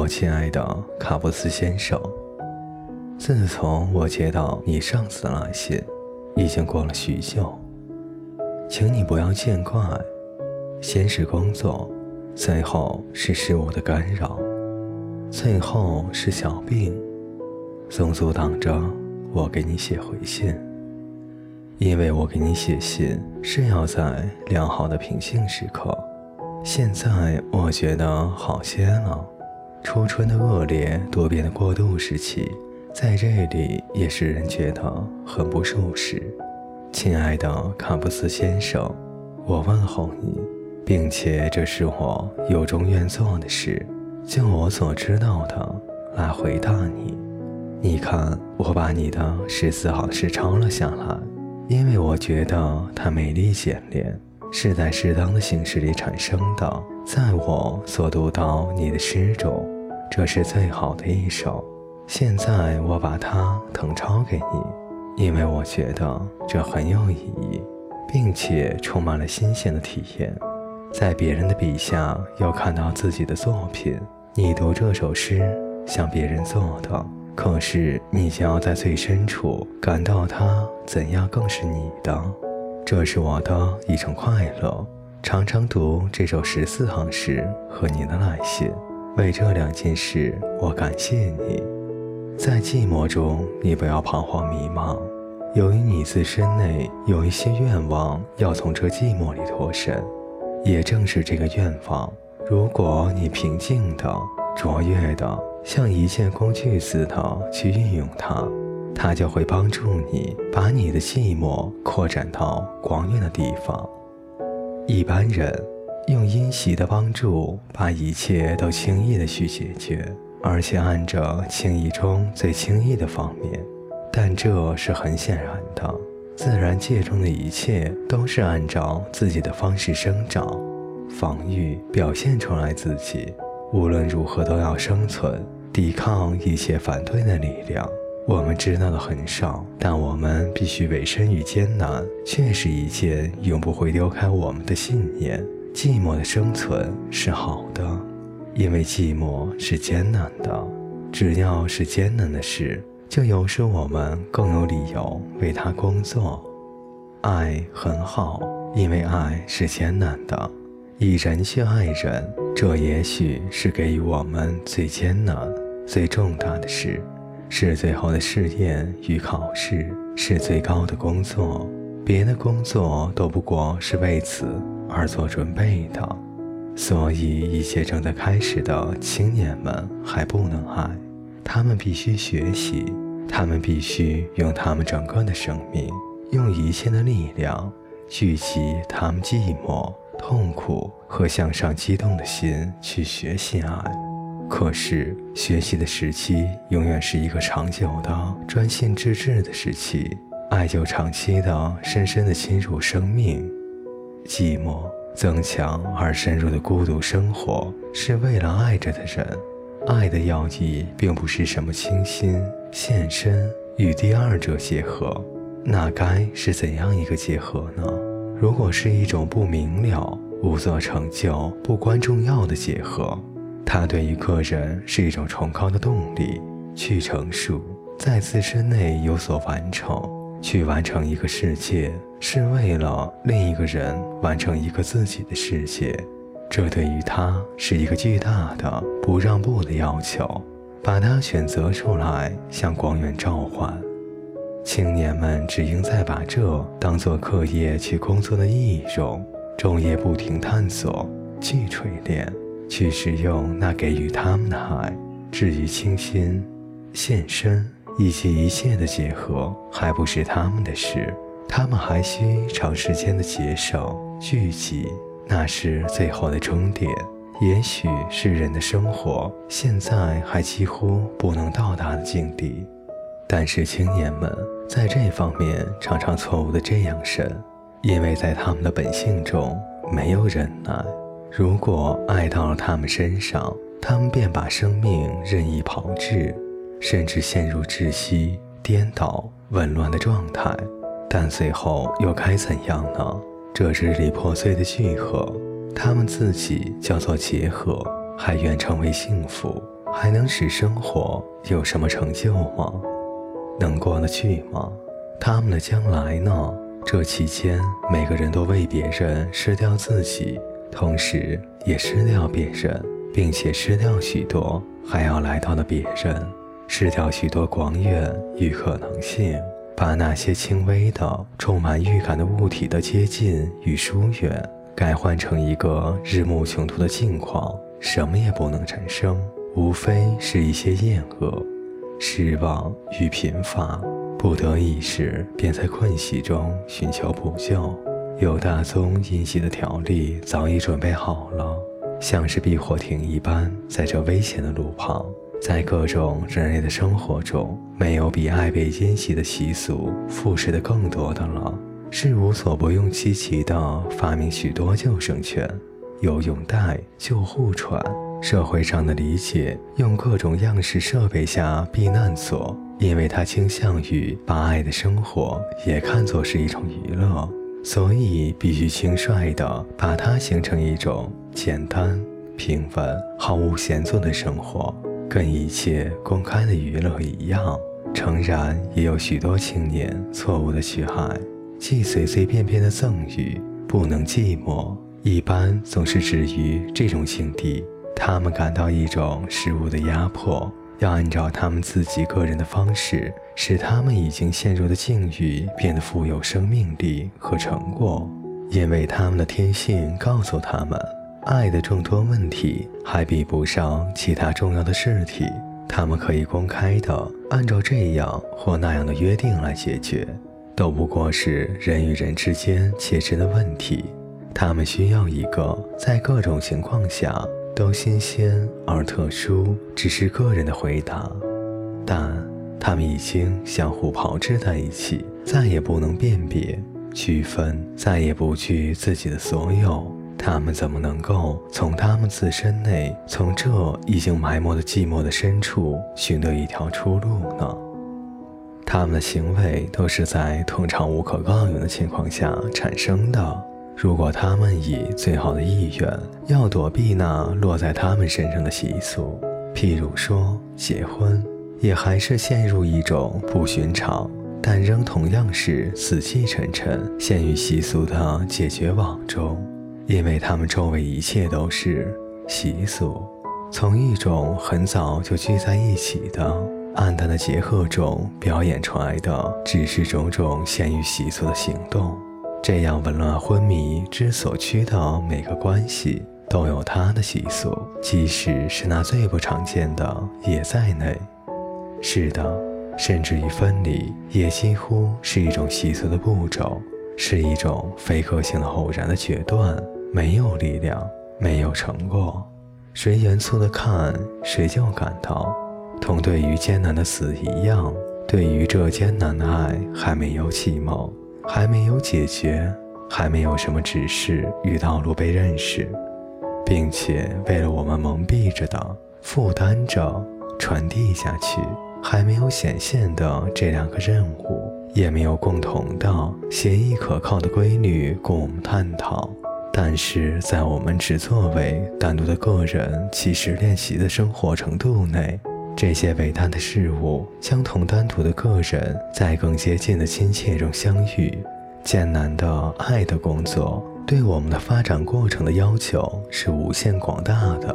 我亲爱的卡布斯先生，自从我接到你上次的来信，已经过了许久，请你不要见怪。先是工作，最后是事物的干扰，最后是小病，总阻挡着我给你写回信。因为我给你写信是要在良好的平静时刻，现在我觉得好些了。初春的恶劣多变的过渡时期，在这里也使人觉得很不舒适。亲爱的卡布斯先生，我问候你，并且这是我有中愿做的事，就我所知道的来回答你。你看，我把你的十四号诗抄了下来，因为我觉得它美丽简练，是在适当的形式里产生的。在我所读到你的诗中，这是最好的一首。现在我把它誊抄给你，因为我觉得这很有意义，并且充满了新鲜的体验。在别人的笔下又看到自己的作品，你读这首诗像别人做的，可是你想要在最深处感到它怎样更是你的。这是我的一种快乐。常常读这首十四行诗和你的来信，为这两件事我感谢你。在寂寞中，你不要彷徨迷茫，由于你自身内有一些愿望要从这寂寞里脱身。也正是这个愿望，如果你平静的、卓越的，像一件工具似的去运用它，它就会帮助你把你的寂寞扩展到广远的地方。一般人用阴习的帮助，把一切都轻易的去解决，而且按着轻易中最轻易的方面。但这是很显然的，自然界中的一切都是按照自己的方式生长、防御、表现出来自己。无论如何都要生存，抵抗一切反对的力量。我们知道的很少，但我们必须委身于艰难，却是一件永不会丢开我们的信念。寂寞的生存是好的，因为寂寞是艰难的。只要是艰难的事，就有使我们更有理由为它工作。爱很好，因为爱是艰难的。以人去爱人，这也许是给予我们最艰难、最重大的事。是最后的试验与考试，是最高的工作。别的工作都不过是为此而做准备的。所以，一切正在开始的青年们还不能爱，他们必须学习，他们必须用他们整个的生命，用一切的力量，聚集他们寂寞、痛苦和向上激动的心去学习爱。可是，学习的时期永远是一个长久的、专心致志的时期。爱就长期的、深深的侵入生命。寂寞、增强而深入的孤独生活，是为了爱着的人。爱的要义并不是什么倾心、献身与第二者结合，那该是怎样一个结合呢？如果是一种不明了、无所成就、不关重要的结合。它对于个人是一种崇高的动力，去成熟，在自身内有所完成，去完成一个世界，是为了另一个人完成一个自己的世界。这对于他是一个巨大的不让步的要求，把它选择出来，向光源召唤。青年们只应在把这当做课业去工作的意义中，昼夜不停探索，去锤炼。去使用那给予他们的爱，至于倾心、献身以及一切的结合，还不是他们的事。他们还需长时间的结省、聚集，那是最后的终点。也许是人的生活现在还几乎不能到达的境地，但是青年们在这方面常常错误的这样深，因为在他们的本性中没有忍耐。如果爱到了他们身上，他们便把生命任意炮制，甚至陷入窒息、颠倒、紊乱的状态。但最后又该怎样呢？这支离破碎的聚合，他们自己叫做结合，还愿成为幸福。还能使生活有什么成就吗？能过得去吗？他们的将来呢？这期间，每个人都为别人失掉自己，同时也失掉别人，并且失掉许多还要来到的别人，失掉许多广远与可能性，把那些轻微的、充满预感的物体的接近与疏远，改换成一个日暮穷途的境况，什么也不能产生，无非是一些厌恶、失望与贫乏。不得已时，便在困隙中寻求补救。有大宗阴习的条例早已准备好了，像是避火亭一般，在这危险的路旁。在各种人类的生活中，没有比爱被阴袭的习俗复制的更多的了。是无所不用其极的发明许多救生圈、游泳带、救护船。社会上的理解，用各种样式设备下避难所。因为他倾向于把爱的生活也看作是一种娱乐，所以必须轻率地把它形成一种简单、平凡、毫无闲作的生活，跟一切公开的娱乐一样。诚然，也有许多青年错误的去爱，既随随便便的赠予，不能寂寞，一般总是止于这种境地。他们感到一种事物的压迫。要按照他们自己个人的方式，使他们已经陷入的境遇变得富有生命力和成果，因为他们的天性告诉他们，爱的众多问题还比不上其他重要的事体。他们可以公开的按照这样或那样的约定来解决，都不过是人与人之间切身的问题。他们需要一个在各种情况下。都新鲜而特殊，只是个人的回答，但他们已经相互炮制在一起，再也不能辨别、区分，再也不惧自己的所有。他们怎么能够从他们自身内，从这已经埋没的寂寞的深处寻得一条出路呢？他们的行为都是在通常无可告人的情况下产生的。如果他们以最好的意愿要躲避那落在他们身上的习俗，譬如说结婚，也还是陷入一种不寻常，但仍同样是死气沉沉、陷于习俗的解决网中，因为他们周围一切都是习俗，从一种很早就聚在一起的暗淡的结合中表演出来的，只是种种限于习俗的行动。这样紊乱昏迷之所趋的每个关系，都有它的习俗，即使是那最不常见的也在内。是的，甚至于分离，也几乎是一种习俗的步骤，是一种非个性的偶然的决断，没有力量，没有成果。谁严肃地看，谁就感到，同对于艰难的死一样，对于这艰难的爱还没有启蒙。还没有解决，还没有什么指示与道路被认识，并且为了我们蒙蔽着的、负担着、传递下去，还没有显现的这两个任务，也没有共同的、协议可靠的规律供我们探讨。但是在我们只作为单独的个人其实练习的生活程度内，这些伟大的事物将同单独的个人在更接近的亲切中相遇。艰难的爱的工作对我们的发展过程的要求是无限广大的。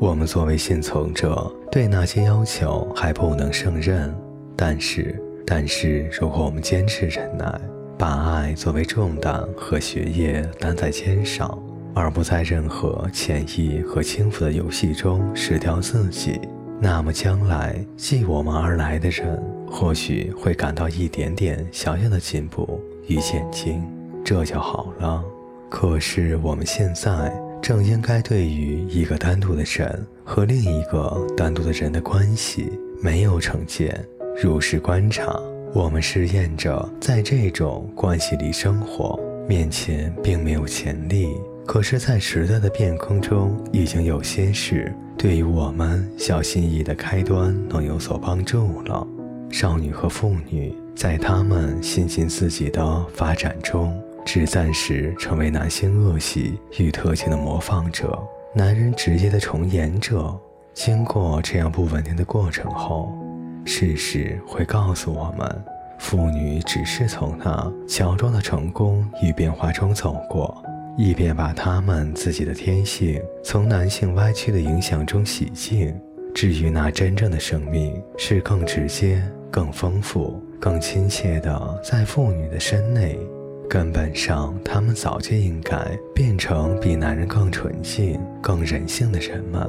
我们作为幸存者，对那些要求还不能胜任。但是，但是，如果我们坚持忍耐，把爱作为重担和学业担在肩上，而不在任何潜意和轻浮的游戏中失掉自己。那么，将来继我们而来的人，或许会感到一点点小小的进步与前进，这就好了。可是，我们现在正应该对于一个单独的人和另一个单独的人的关系没有成见，如实观察。我们试验着在这种关系里生活，面前并没有潜力。可是，在时代的变更中，已经有些事对于我们小心翼翼的开端能有所帮助了。少女和妇女在他们信心自己的发展中，只暂时成为男性恶习与特性的模仿者，男人职业的重演者。经过这样不稳定的过程后，事实会告诉我们，妇女只是从那乔装的成功与变化中走过，以便把她们自己的天性从男性歪曲的影响中洗净。至于那真正的生命，是更直接、更丰富、更亲切的在妇女的身内。根本上，他们早就应该变成比男人更纯净、更人性的人们。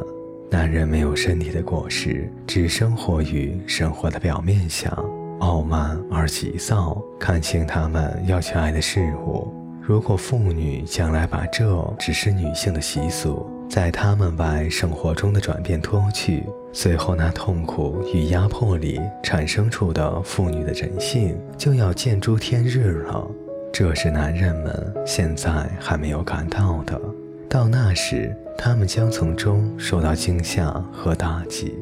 男人没有身体的果实，只生活于生活的表面下，傲慢而急躁，看清他们要去爱的事物。如果妇女将来把这只是女性的习俗，在他们外生活中的转变脱去，随后那痛苦与压迫里产生出的妇女的人性，就要见诸天日了。这是男人们现在还没有感到的，到那时，他们将从中受到惊吓和打击。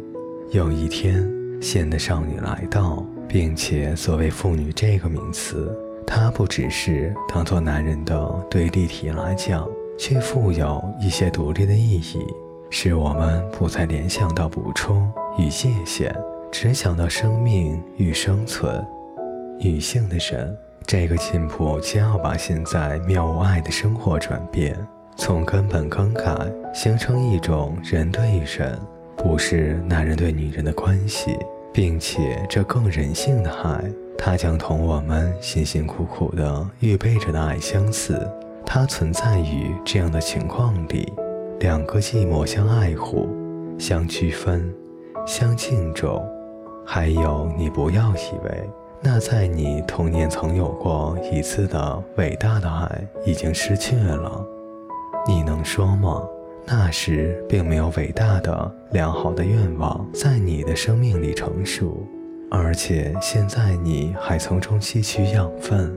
有一天，新的少女来到，并且所谓妇女这个名词，它不只是当做男人的对立体来讲，却富有一些独立的意义，使我们不再联想到补充与界限，只想到生命与生存。女性的人。这个进步将要把现在妙无爱的生活转变，从根本更改，形成一种人对人，不是男人对女人的关系，并且这更人性的爱，它将同我们辛辛苦苦的预备着的爱相似。它存在于这样的情况里：两个寂寞相爱护，相区分，相敬重。还有，你不要以为。那在你童年曾有过一次的伟大的爱已经失去了，你能说吗？那时并没有伟大的良好的愿望在你的生命里成熟，而且现在你还从中吸取养分。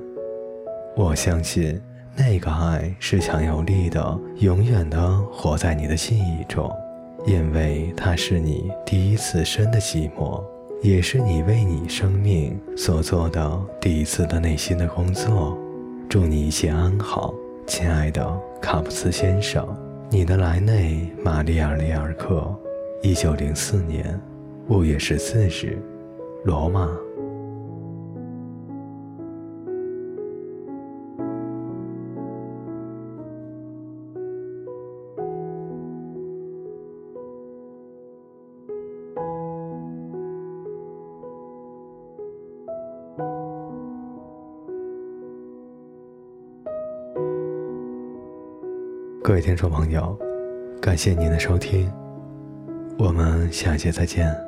我相信那个爱是强有力的，永远的活在你的记忆中，因为它是你第一次深的寂寞。也是你为你生命所做的第一次的内心的工作。祝你一切安好，亲爱的卡普斯先生。你的莱内·玛丽亚·里尔克，一九零四年五月十四日，罗马。各位听众朋友，感谢您的收听，我们下节再见。